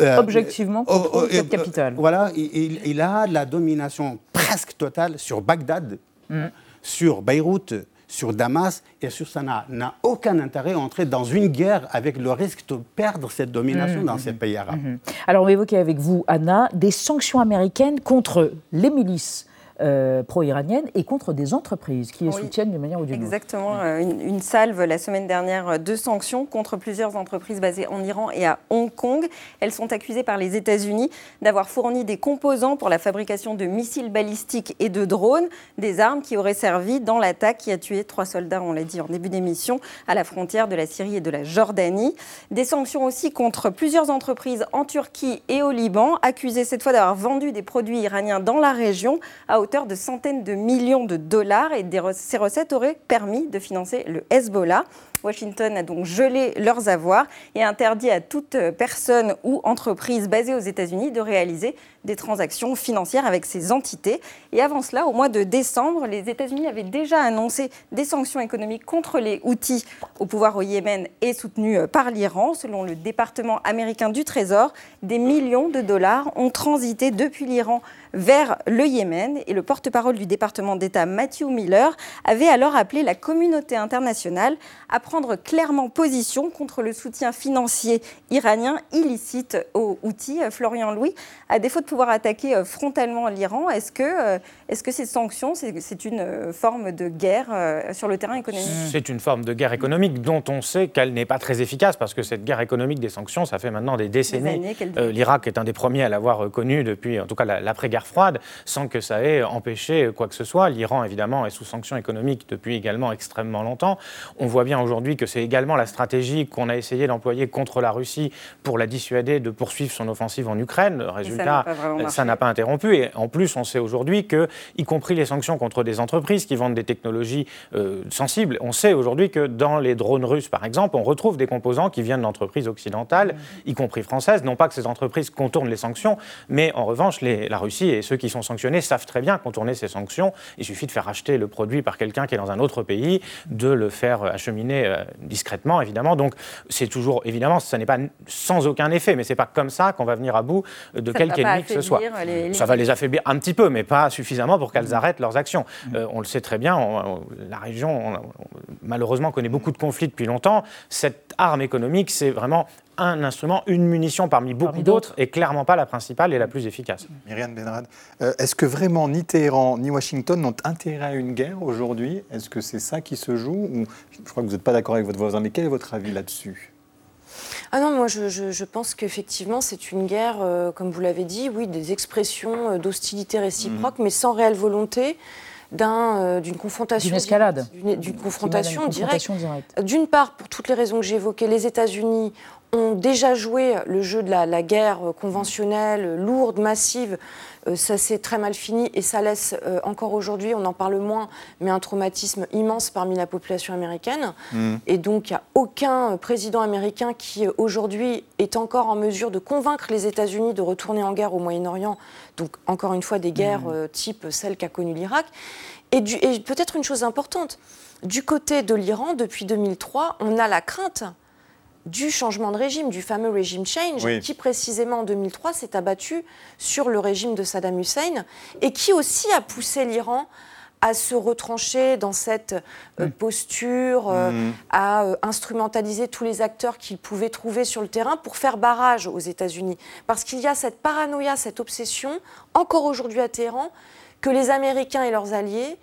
euh, Objectivement, euh, contrôle cette euh, capitale. voilà, il, a la domination presque totale sur Bagdad, mm. sur Beyrouth, sur Damas et sur Sanaa. N'a aucun intérêt à entrer dans une guerre avec le risque de perdre cette domination mm. dans ces pays arabes. Alors, on va évoquer avec vous, Anna, des sanctions américaines contre les milices euh, pro-iranienne et contre des entreprises qui les soutiennent d'une manière ou d'une autre. Exactement. Euh, une, salve la semaine dernière de sanctions contre plusieurs entreprises basées en Iran et à Hong Kong. Elles sont accusées par les États-Unis d'avoir fourni des composants pour la fabrication de missiles balistiques et de drones, des armes qui auraient servi dans l'attaque qui a tué trois soldats, on l'a dit en début d'émission, à la frontière de la Syrie et de la Jordanie. Des sanctions aussi contre plusieurs entreprises en Turquie et au Liban, accusées cette fois d'avoir vendu des produits iraniens dans la région à de centaines de millions de dollars et ces recettes auraient permis de financer le Hezbollah. Washington a donc gelé leurs avoirs et interdit à toute personne ou entreprise basée aux États-Unis de réaliser des transactions financières avec ces entités. Et avant cela, au mois de décembre, les États-Unis avaient déjà annoncé des sanctions économiques contre les outils au pouvoir au Yémen et soutenus par l'Iran. Selon le département américain du Trésor, des millions de dollars ont transité depuis l'Iran vers le Yémen. Et le porte-parole du département d'État, Matthew Miller, avait alors appelé la communauté internationale à prendre clairement position contre le soutien financier iranien illicite aux outils. Florian Louis, à défaut de pouvoir attaquer euh, frontalement l'Iran, est-ce que, euh, est-ce que ces sanctions, c'est une euh, forme de guerre sur le terrain économique C'est une forme de guerre économique dont on sait qu'elle n'est pas très efficace parce que cette guerre économique des sanctions, ça fait maintenant des décennies. L'Irak est un des premiers à l'avoir connu depuis, en tout cas, l'après-guerre froide, sans que ça ait empêché quoi que ce soit. L'Iran, évidemment, est sous sanctions économiques depuis également extrêmement longtemps. On voit bien aujourd'hui que c'est également la stratégie qu'on a essayé d'employer contre la Russie pour la dissuader de poursuivre son offensive en Ukraine. Résultat, ça n'a pas interrompu. Et en plus, on sait aujourd'hui que, y compris les sanctions contre des entreprises qui vendent des technologies euh, sensibles, on sait aujourd'hui que dans les drones russes, par exemple, on retrouve des composants qui viennent d'entreprises occidentales, y compris françaises. Non pas que ces entreprises contournent les sanctions, mais en revanche, la Russie et ceux qui sont sanctionnés savent très bien contourner ces sanctions. Il suffit de faire acheter le produit par quelqu'un qui est dans un autre pays, de le faire acheminer euh, discrètement, évidemment. Donc, c'est toujours, évidemment, ça n'est pas sans aucun effet, mais c'est pas comme ça qu'on va venir à bout de quelque ennemi que ce soit. Ça va les affaiblir un petit peu, mais pas suffisamment pour qu'elles arrêtent leurs actions. Mm. Euh, on le sait très bien, la région, malheureusement, connaît beaucoup de conflits depuis longtemps. Cette arme économique, c'est vraiment un instrument, une munition parmi beaucoup d'autres, et clairement pas la principale et la plus efficace. Myriam Benrad, euh, est-ce que vraiment ni Téhéran ni Washington n'ont intérêt à une guerre aujourd'hui? Est-ce que c'est ça qui se joue? Ou, Je crois que vous n'êtes pas d'accord avec votre voisin, mais quel est votre avis là-dessus? Ah non, moi je, pense qu'effectivement c'est une guerre, euh, comme vous l'avez dit, oui, des expressions euh, d'hostilité réciproque, mm. mais sans réelle volonté euh, d'une confrontation. D'une escalade. D'une confrontation, directe. D'une part, pour toutes les raisons que j'ai évoquées, les États-Unis ont déjà joué le jeu de la, guerre conventionnelle, lourde, massive. Euh, ça s'est très mal fini et ça laisse euh, encore aujourd'hui, on en parle moins, mais un traumatisme immense parmi la population américaine. Mm. Et donc, il n'y a aucun président américain qui aujourd'hui est encore en mesure de convaincre les États-Unis de retourner en guerre au Moyen-Orient. Donc, encore une fois, des guerres mm. type celle qu'a connue l'Irak. et peut-être une chose importante, du côté de l'Iran, depuis 2003, on a la crainte du changement de régime, du fameux régime change, qui précisément en 2003 s'est abattu sur le régime de Saddam Hussein et qui aussi a poussé l'Iran à se retrancher dans cette euh, mm. posture, euh, mm. à euh, instrumentaliser tous les acteurs qu'il pouvait trouver sur le terrain pour faire barrage aux États-Unis. Parce qu'il y a cette paranoïa, cette obsession, encore aujourd'hui à Téhéran, que les Américains et leurs alliés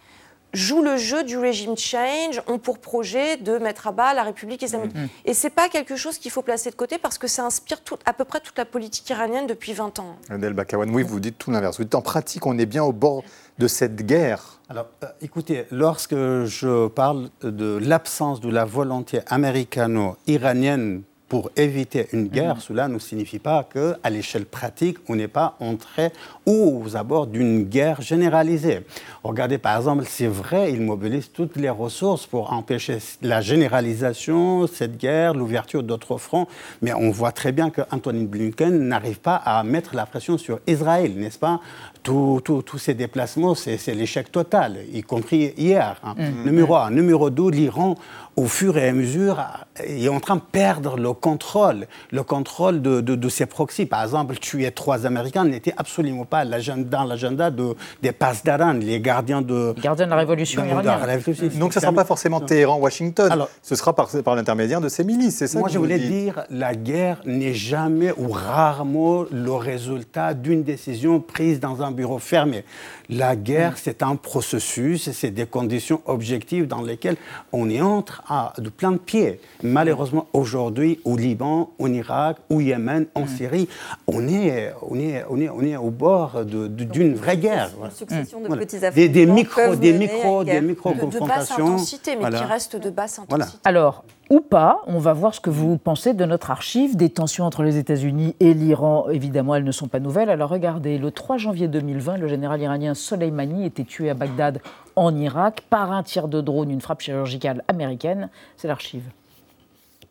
jouent le jeu du régime change, ont pour projet de mettre à bas la République islamique. Et mm. Et ce n'est pas quelque chose qu'il faut placer de côté parce que ça inspire tout, à peu près toute la politique iranienne depuis 20 ans. Adel Bakawan, oui, vous dites tout l'inverse. Vous dites en pratique, on est bien au bord de cette guerre. Alors, euh, écoutez, lorsque je parle de l'absence de la volonté américano-iranienne pour éviter une guerre, mhm. cela ne signifie pas qu'à l'échelle pratique, on n'est pas entré aux abords d'une guerre généralisée. Regardez par exemple, c'est vrai, ils mobilisent toutes les ressources pour empêcher la généralisation, cette guerre, l'ouverture d'autres fronts, mais on voit très bien que Anthony Blinken n'arrive pas à mettre la pression sur Israël, n'est-ce pas? Tous ces déplacements, c'est l'échec total, y compris hier. Hein. Mhm. Numéro un. Numéro deux, l'Iran au fur et à mesure, est en train de perdre le contrôle, le contrôle de, de, ses proxys. Par exemple, tuer trois Américains n'était absolument pas dans l'agenda de, des Pasdaran, les gardiens de, gardiens de la révolution iranienne. Donc ce ne sera pas forcément Téhéran-Washington, ce sera par, par l'intermédiaire de ces milices, c'est ça Moi, je voulais dire, la guerre n'est jamais ou rarement le résultat d'une décision prise dans un bureau fermé. La guerre, c'est un processus, c'est des conditions objectives dans lesquelles on y entre à de plein de pieds. Malheureusement, aujourd'hui, au Liban, au Irak, au Yémen, en mm. Syrie, on est, on, est, on, est, on est au bord d'une vraie guerre. Une succession de petits des, des micros, des micros, des micro confrontations. De basse intensité, mais qui restent de basse intensité. Alors, ou pas. On va voir ce que vous pensez de notre archive. Des tensions entre les États-Unis et l'Iran, évidemment, elles ne sont pas nouvelles. Alors regardez, le 3 janvier 2020, le général iranien Soleimani était tué à Bagdad, en Irak, par un tir de drone, une frappe chirurgicale américaine. C'est l'archive.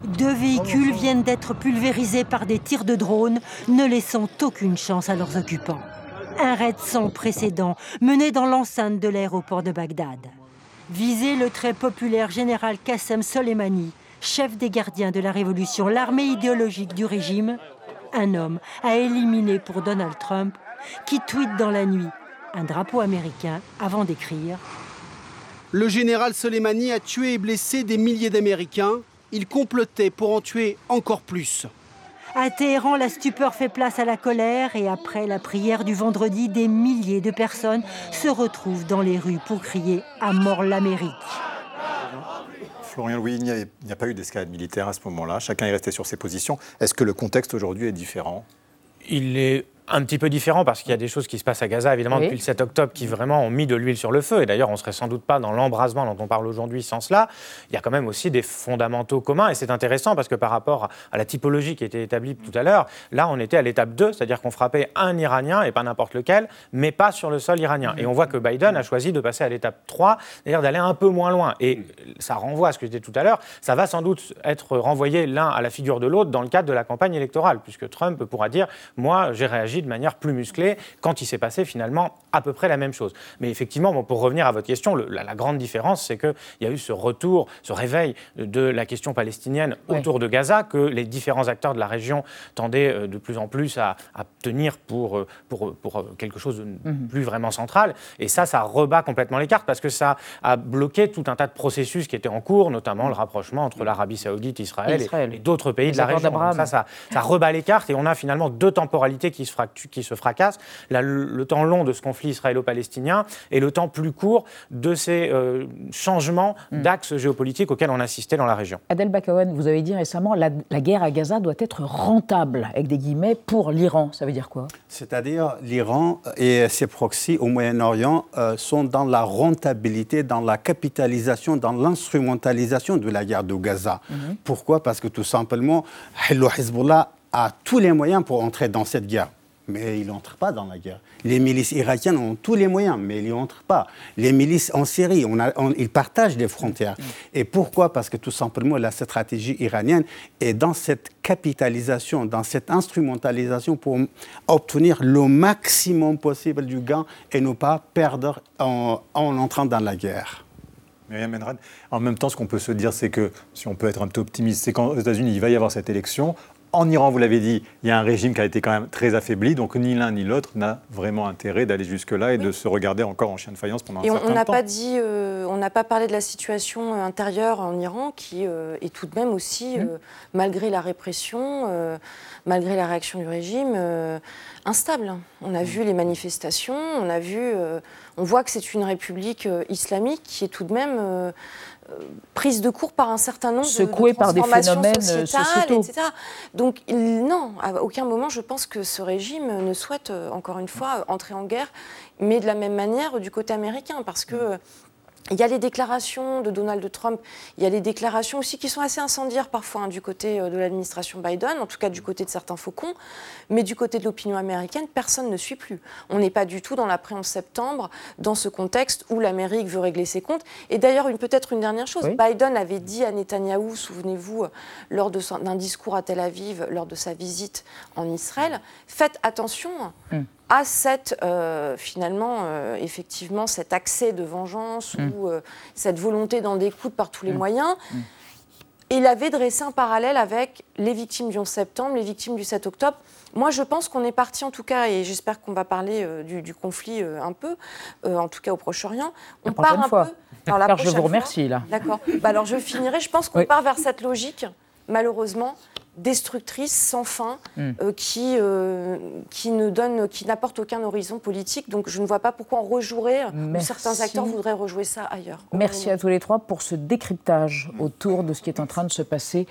Deux véhicules viennent d'être pulvérisés par des tirs de drone, ne laissant aucune chance à leurs occupants. Un raid sans précédent mené dans l'enceinte de l'aéroport de Bagdad. Visé le très populaire général Qassem Soleimani, chef des gardiens de la Révolution, l'armée idéologique du régime, un homme a éliminé pour Donald Trump, qui tweet dans la nuit un drapeau américain avant d'écrire Le général Soleimani a tué et blessé des milliers d'Américains. Il complotait pour en tuer encore plus. À Téhéran, la stupeur fait place à la colère et après la prière du vendredi, des milliers de personnes se retrouvent dans les rues pour crier à mort l'Amérique. Florian Louis, il n'y a, pas eu d'escalade militaire à ce moment-là. Chacun est resté sur ses positions. Est-ce que le contexte aujourd'hui est différent? Il est un petit peu différent parce qu'il y a des choses qui se passent à Gaza, évidemment, depuis le 7 octobre, qui vraiment ont mis de l'huile sur le feu. Et d'ailleurs, on ne serait sans doute pas dans l'embrasement dont on parle aujourd'hui sans cela. Il y a quand même aussi des fondamentaux communs. Et c'est intéressant parce que par rapport à la typologie qui était établie tout à l'heure, là, on était à l'étape 2, c'est-à-dire qu'on frappait un Iranien, et pas n'importe lequel, mais pas sur le sol iranien. Et on voit que Biden a choisi de passer à l'étape 3, c'est-à-dire d'aller un peu moins loin. Et ça renvoie à ce que je disais tout à l'heure, ça va sans doute être renvoyé l'un à la figure de l'autre dans le cadre de la campagne électorale, puisque Trump pourra dire, moi, j'ai réagi de manière plus musclée quand il s'est passé finalement à peu près la même chose. Mais effectivement, bon, pour revenir à votre question, la, grande différence, c'est qu'il y a eu ce retour, ce réveil de la question palestinienne autour de Gaza, que les différents acteurs de la région tendaient euh, de plus en plus à, tenir pour, euh, pour, pour, euh, quelque chose de mhm. plus vraiment central. Et ça, ça rebat complètement les cartes parce que ça a bloqué tout un tas de processus qui étaient en cours, notamment le rapprochement entre l'Arabie saoudite, Israël, et, d'autres pays de la région. ça, ça, ça, rebat les cartes et on a finalement deux temporalités qui se, qui se fracassent le temps long de ce conflit israélo-palestinien et le temps plus court de ces euh, changements hmm. d'axes géopolitiques auxquels on assistait dans la région. Adel Bakawan, vous avez dit récemment la, la guerre à Gaza doit être rentable, avec des guillemets, pour l'Iran. Ça veut dire quoi? C'est-à-dire l'Iran et ses proxys au Moyen-Orient euh, sont dans la rentabilité, dans la capitalisation, dans l'instrumentalisation de la guerre de Gaza. Mhm. Pourquoi? Parce que tout simplement, Hezbollah a tous les moyens pour entrer dans cette guerre mais il n'entre pas dans la guerre. Les milices irakiennes ont tous les moyens, mais ils n'y entrent pas. Les milices en Syrie, ils partagent des frontières. Et pourquoi? Parce que tout simplement, la stratégie iranienne est dans cette capitalisation, dans cette instrumentalisation pour obtenir le maximum possible du gain et ne pas perdre en, en entrant dans la guerre. En même temps, ce qu'on peut se dire, c'est que, si on peut être un peu optimiste, c'est qu'aux États-Unis, il va y avoir cette élection. En Iran, vous l'avez dit, il y a un régime qui a été quand même très affaibli, donc ni l'un ni l'autre n'a vraiment intérêt d'aller jusque-là et de se regarder encore en chien de faïence pendant un certain on, on n'a Pas dit, euh, on n'a pas parlé de la situation euh, intérieure en Iran, qui euh, est tout de même aussi, mmh. malgré la répression, malgré la réaction du régime, instable. On a mmh. vu les manifestations, on a vu, on voit que c'est une république islamique qui est tout de même prise de cours par un certain nombre Secouée de, par des phénomènes euh, sociétaux. etc. Donc non, à aucun moment je pense que ce régime ne souhaite, euh, encore une fois, entrer en guerre, mais de la même manière du côté américain, parce que il y a les déclarations de Donald Trump, il y a les déclarations aussi qui sont assez incendiaires parfois hein, du côté euh, de l'administration Biden, en tout cas du côté de certains faucons, mais du côté de l'opinion américaine, personne ne suit plus. On n'est pas du tout dans l'après 11 septembre, dans ce contexte où l'Amérique veut régler ses comptes. Et d'ailleurs, peut-être une dernière chose, Biden avait dit à Netanyahou, souvenez-vous, lors d'un discours à Tel Aviv, lors de sa visite en Israël, faites attention. Hum à cette, euh, finalement, euh, effectivement, cet accès de vengeance mm. ou euh, cette volonté d'en découdre par tous les mm. moyens. Mm. Il avait dressé un parallèle avec les victimes du 11 septembre, les victimes du 7 octobre. Moi, je pense qu'on est parti, en tout cas, et j'espère qu'on va parler du, conflit un peu, en tout cas au Proche-Orient. On part un fois. peu. Alors, je vous remercie, là. D'accord. Bah, alors, je finirai. Je pense qu'on part vers cette logique, malheureusement, destructrice sans fin hmm. euh, qui, euh, qui ne donne, qui n'apporte aucun horizon politique. Donc je ne vois pas pourquoi on rejouerait ou certains acteurs voudraient rejouer ça ailleurs. Merci à tous les trois pour ce décryptage autour de ce qui est en train de se passer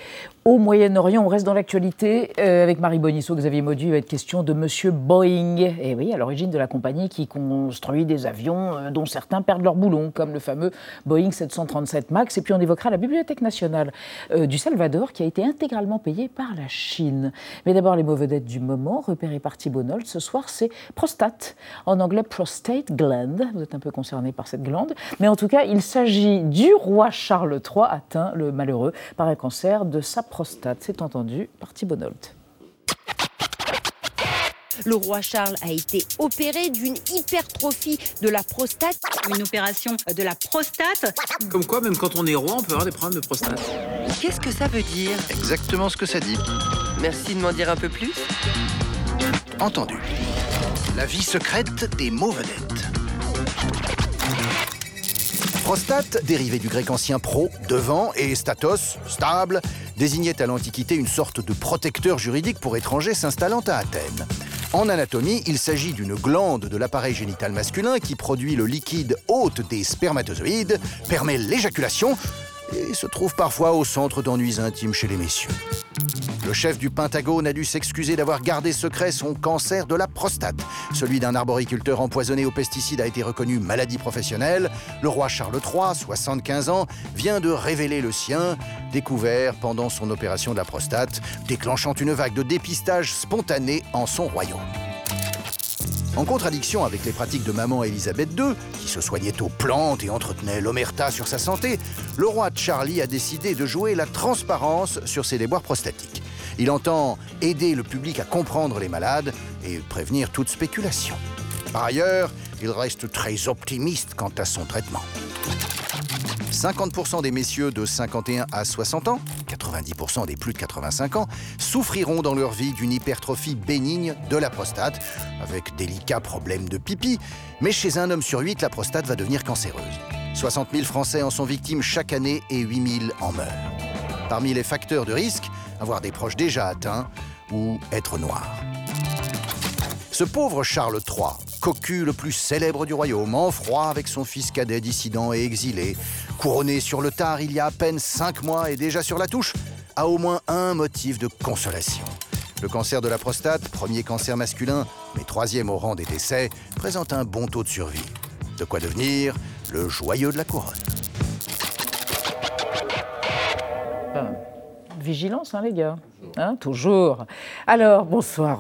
au Moyen-Orient. On reste dans l'actualité euh, avec Marie Bonisso, Xavier Maudu. Il va être question de Monsieur Boeing. Et oui, à l'origine de la compagnie qui construit des avions dont certains perdent leur boulon, comme le fameux Boeing 737 MAX. Et puis on évoquera la Bibliothèque nationale du Salvador qui a été intégralement payée par la Chine. Mais d'abord, les mauvaises dettes du moment, repérées par Thibault ce soir, c'est prostate. En anglais, prostate gland. Vous êtes un peu concerné par cette glande. Mais en tout cas, il s'agit du roi Charles III, atteint, le malheureux, par un cancer de sa prostate. C'est entendu par Thibault. Le roi Charles a été opéré d'une hypertrophie de la prostate. Une opération de la prostate. Comme quoi, même quand on est roi, on peut avoir des problèmes de prostate. Qu'est-ce que ça veut dire Exactement ce que ça dit. Merci de m'en dire un peu plus. Entendu. La vie secrète des mauvaises Prostate, dérivé du grec ancien pro, devant, et statos, stable, désignait à l'Antiquité une sorte de protecteur juridique pour étrangers s'installant à Athènes. En anatomie, il s'agit d'une glande de l'appareil génital masculin qui produit le liquide hôte des spermatozoïdes, permet l'éjaculation et se trouve parfois au centre d'ennuis intimes chez les messieurs. Le chef du Pentagone a dû s'excuser d'avoir gardé secret son cancer de la prostate. Celui d'un arboriculteur empoisonné aux pesticides a été reconnu maladie professionnelle. Le roi Charles III, 75 ans, vient de révéler le sien, découvert pendant son opération de la prostate, déclenchant une vague de dépistage spontané en son royaume. En contradiction avec les pratiques de maman Elisabeth II, qui se soignait aux plantes et entretenait l'omerta sur sa santé, le roi Charlie a décidé de jouer la transparence sur ses déboires prostatiques. Il entend aider le public à comprendre les malades et prévenir toute spéculation. Par ailleurs, il reste très optimiste quant à son traitement. 50% des messieurs de 51 à 60 ans, 90% des plus de 85 ans, souffriront dans leur vie d'une hypertrophie bénigne de la prostate, avec délicats problèmes de pipi, mais chez un homme sur 8, la prostate va devenir cancéreuse. 60 000 Français en sont victimes chaque année et 8 000 en meurent. Parmi les facteurs de risque, avoir des proches déjà atteints ou être noir. Ce pauvre Charles III, cocu le plus célèbre du royaume, en froid avec son fils cadet dissident et exilé, couronné sur le tard il y a à peine cinq mois et déjà sur la touche, a au moins un motif de consolation. Le cancer de la prostate, premier cancer masculin, mais troisième au rang des décès, présente un bon taux de survie. De quoi devenir le joyeux de la couronne. Vigilance, hein, les gars. Hein, toujours. Alors, bonsoir,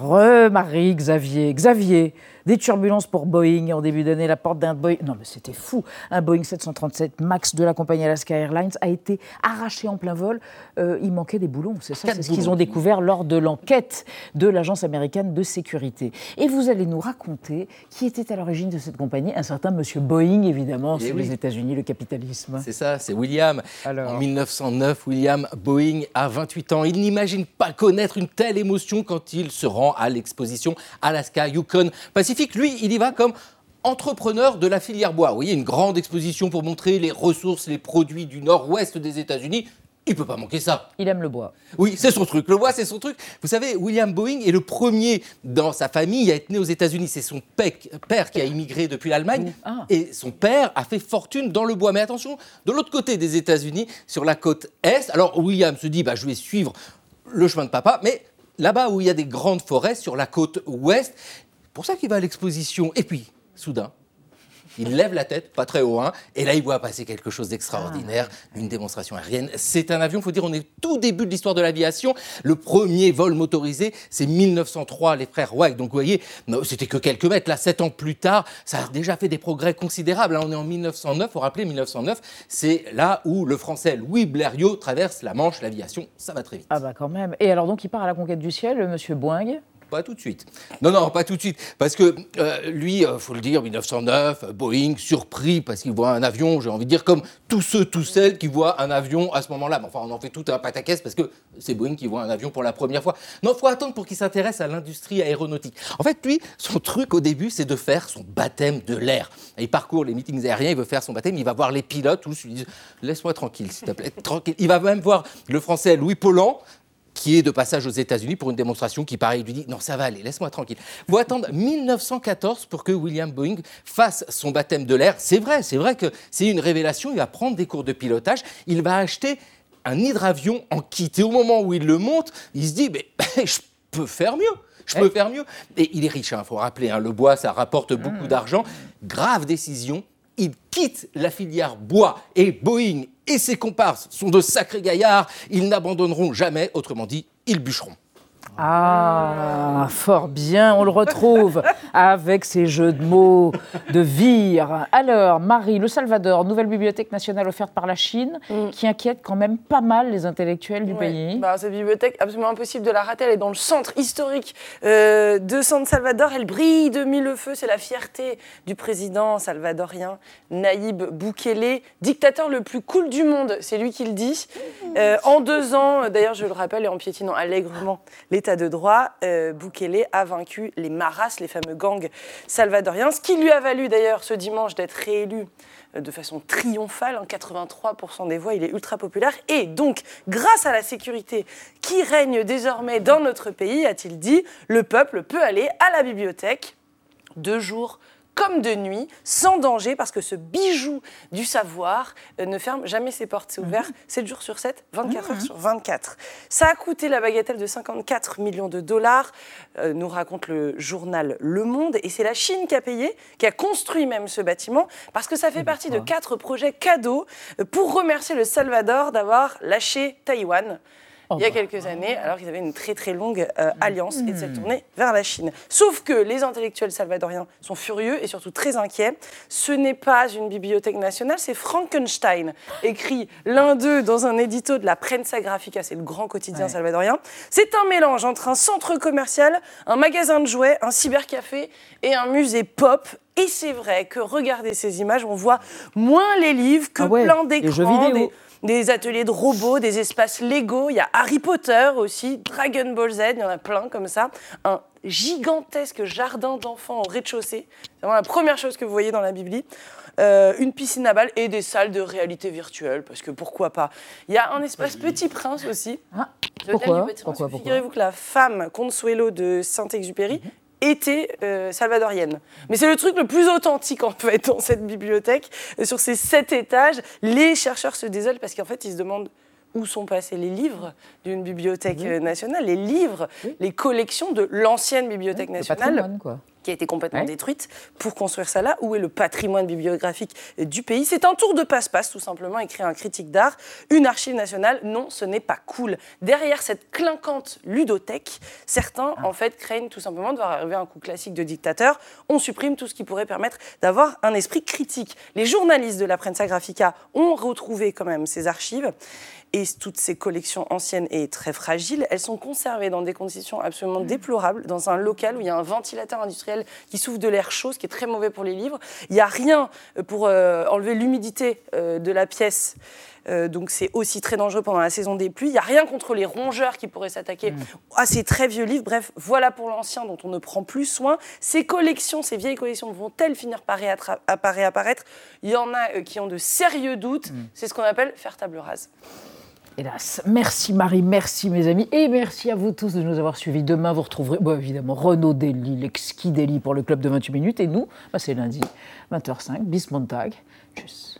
Marie, Xavier. Xavier, des turbulences pour Boeing en début d'année. La porte d'un Boeing, non mais c'était fou. Un Boeing 737 Max de la compagnie Alaska Airlines a été arraché en plein vol. Euh, il manquait des boulons, c'est ça, c'est ce qu'ils ont découvert lors de l'enquête de l'agence américaine de sécurité. Et vous allez nous raconter qui était à l'origine de cette compagnie, un certain Monsieur Boeing, évidemment, Eh sur oui. les États-Unis, le capitalisme. C'est ça, c'est William. Alors. En 1909, William Boeing a 28 ans. Il n'imagine pas connaître une telle émotion quand il se rend à l'exposition Alaska Yukon Pacific. Lui, il y va comme entrepreneur de la filière bois. Vous voyez, une grande exposition pour montrer les ressources, les produits du nord-ouest des États-Unis. Il peut pas manquer ça. Il aime le bois. Oui, c'est son truc. Le bois, c'est son truc. Vous savez, William Boeing est le premier dans sa famille à être né aux États-Unis. C'est son père qui a immigré depuis l'Allemagne. Ah. Et son père a fait fortune dans le bois. Mais attention, de l'autre côté des États-Unis, sur la côte Est, alors William se dit, bah, je vais suivre le chemin de papa. Mais là-bas où il y a des grandes forêts, sur la côte Ouest, pour ça qu'il va à l'exposition. Et puis, soudain, il lève la tête, pas très haut, hein, et là il voit passer quelque chose d'extraordinaire, une démonstration aérienne. C'est un avion, faut dire, on est tout début de l'histoire de l'aviation. Le premier vol motorisé, c'est 1903, les frères Wright. Donc vous voyez, c'était que quelques mètres. Là, sept ans plus tard, ça a déjà fait des progrès considérables. Là, on est en 1909, faut rappeler 1909, c'est là où le Français Louis Blériot traverse la Manche, l'aviation, ça va très vite. Ah bah quand même. Et alors donc il part à la conquête du ciel, le Monsieur Boeing. Pas tout de suite. Non, non, pas tout de suite. Parce que euh, lui, euh, faut le dire, 1909, euh, Boeing, surpris parce qu'il voit un avion, j'ai envie de dire, comme tous ceux, tous celles qui voient un avion à ce moment-là. Mais enfin, on en fait tout un pataquès parce que c'est Boeing qui voit un avion pour la première fois. Non, faut attendre pour qu'il s'intéresse à l'industrie aéronautique. En fait, lui, son truc au début, c'est de faire son baptême de l'air. Il parcourt les meetings aériens, il veut faire son baptême, il va voir les pilotes, tous lui disent Laisse-moi tranquille, s'il te plaît, tranquille. Il va même voir le français Louis Paulan, qui est de passage aux États-Unis pour une démonstration qui, pareil, lui dit Non, ça va aller, laisse-moi tranquille. faut attendre 1914 pour que William Boeing fasse son baptême de l'air. C'est vrai, c'est vrai que c'est une révélation. Il va prendre des cours de pilotage. Il va acheter un hydravion en kit. Et au moment où il le monte, il se dit Mais je peux faire mieux. Je peux faire mieux. Et il est riche, il faut rappeler. hein, le bois, ça rapporte beaucoup d'argent. Grave décision. Il quitte la filière bois et Boeing et ses comparses sont de sacrés gaillards. Ils n'abandonneront jamais, autrement dit, ils bûcheront. Ah, fort bien, on le retrouve avec ses jeux de mots de vire. Alors, Marie, le Salvador, nouvelle bibliothèque nationale offerte par la Chine, qui inquiète quand même pas mal les intellectuels du Ouais. pays. Bah, cette bibliothèque, absolument impossible de la rater. Elle est dans le centre historique euh, de San Salvador. Elle brille de mille feux. C'est la fierté du président salvadorien Naïb Bukele, dictateur le plus cool du monde. C'est lui qui le dit. Euh, en deux ans, d'ailleurs, je le rappelle, et en piétinant allègrement l'état de droit, euh, a vaincu les Maras, les fameux gangs salvadoriens, ce qui lui a valu d'ailleurs ce dimanche d'être réélu euh, de façon triomphale, hein, 83% des voix, il est ultra populaire. Et donc, grâce à la sécurité qui règne désormais dans notre pays, a-t-il dit, le peuple peut aller à la bibliothèque deux jours, comme de nuit, sans danger, parce que ce bijou du savoir euh, ne ferme jamais ses portes. C'est ouvert 7 jours sur 7, 24 heures sur 24. Ça a coûté la bagatelle de 54 millions de dollars, euh, nous raconte le journal Le Monde, et c'est la Chine qui a payé, qui a construit même ce bâtiment, parce que ça fait partie de quatre projets cadeaux euh, pour remercier le Salvador d'avoir lâché Taïwan il y a quelques années, alors qu'ils avaient une très très longue euh, alliance et de s'être tourné vers la Chine. Sauf que les intellectuels salvadoriens sont furieux et surtout très inquiets. Ce n'est pas une bibliothèque nationale, c'est Frankenstein, écrit l'un d'eux dans un édito de la Prensa Graphica, c'est le grand quotidien salvadorien. C'est un mélange entre un centre commercial, un magasin de jouets, un cybercafé et un musée pop et c'est vrai que regarder ces images, on voit moins les livres que Ah ouais, plein d'écrans, des, des ateliers de robots, des espaces Lego. Il y a Harry Potter aussi, Dragon Ball Z, il y en a plein comme ça. Un gigantesque jardin d'enfants au rez-de-chaussée. C'est vraiment la première chose que vous voyez dans la Bibli. Euh, une piscine à balles et des salles de réalité virtuelle, parce que pourquoi pas. Il y a un espace Petit Prince aussi. L'hôtel pourquoi Figurez-vous que la femme Consuelo de Saint-Exupéry était euh, salvadorienne. Mais c'est le truc le plus authentique en fait dans cette bibliothèque. Sur ces sept étages, les chercheurs se désolent parce qu'en fait ils se demandent où sont passés les livres d'une bibliothèque nationale, les livres, les collections de l'ancienne bibliothèque Le nationale quoi. Qui a été complètement Ouais. détruite pour construire ça là. Où est le patrimoine bibliographique du pays C'est un tour de passe-passe, tout simplement, écrit un critique d'art. Une archive nationale, non, ce n'est pas cool. Derrière cette clinquante ludothèque, certains, en fait, craignent tout simplement de voir arriver un coup classique de dictateur. On supprime tout ce qui pourrait permettre d'avoir un esprit critique. Les journalistes de la Prensa Graphica ont retrouvé quand même ces archives. Et toutes ces collections anciennes et très fragiles, elles sont conservées dans des conditions absolument déplorables, dans un local où il y a un ventilateur industriel qui souffle de l'air chaud, ce qui est très mauvais pour les livres. Il n'y a rien euh, pour euh, enlever l'humidité euh, de la pièce. Euh, donc c'est aussi très dangereux pendant la saison des pluies. Il n'y a rien contre les rongeurs qui pourraient s'attaquer à ces très vieux livres. Bref, voilà pour l'ancien dont on ne prend plus soin. Ces collections, ces vieilles collections vont-elles finir par réapparaître? Il y en a qui ont de sérieux doutes. C'est ce qu'on appelle faire table rase. Hélas. Merci Marie, merci mes amis, et merci à vous tous de nous avoir suivis. Demain, vous retrouverez bon, évidemment Renaud Dely, l'exquis Dely pour le club de 28 minutes, et nous, bah, c'est lundi, 20h05, bis Montag. Tchuss.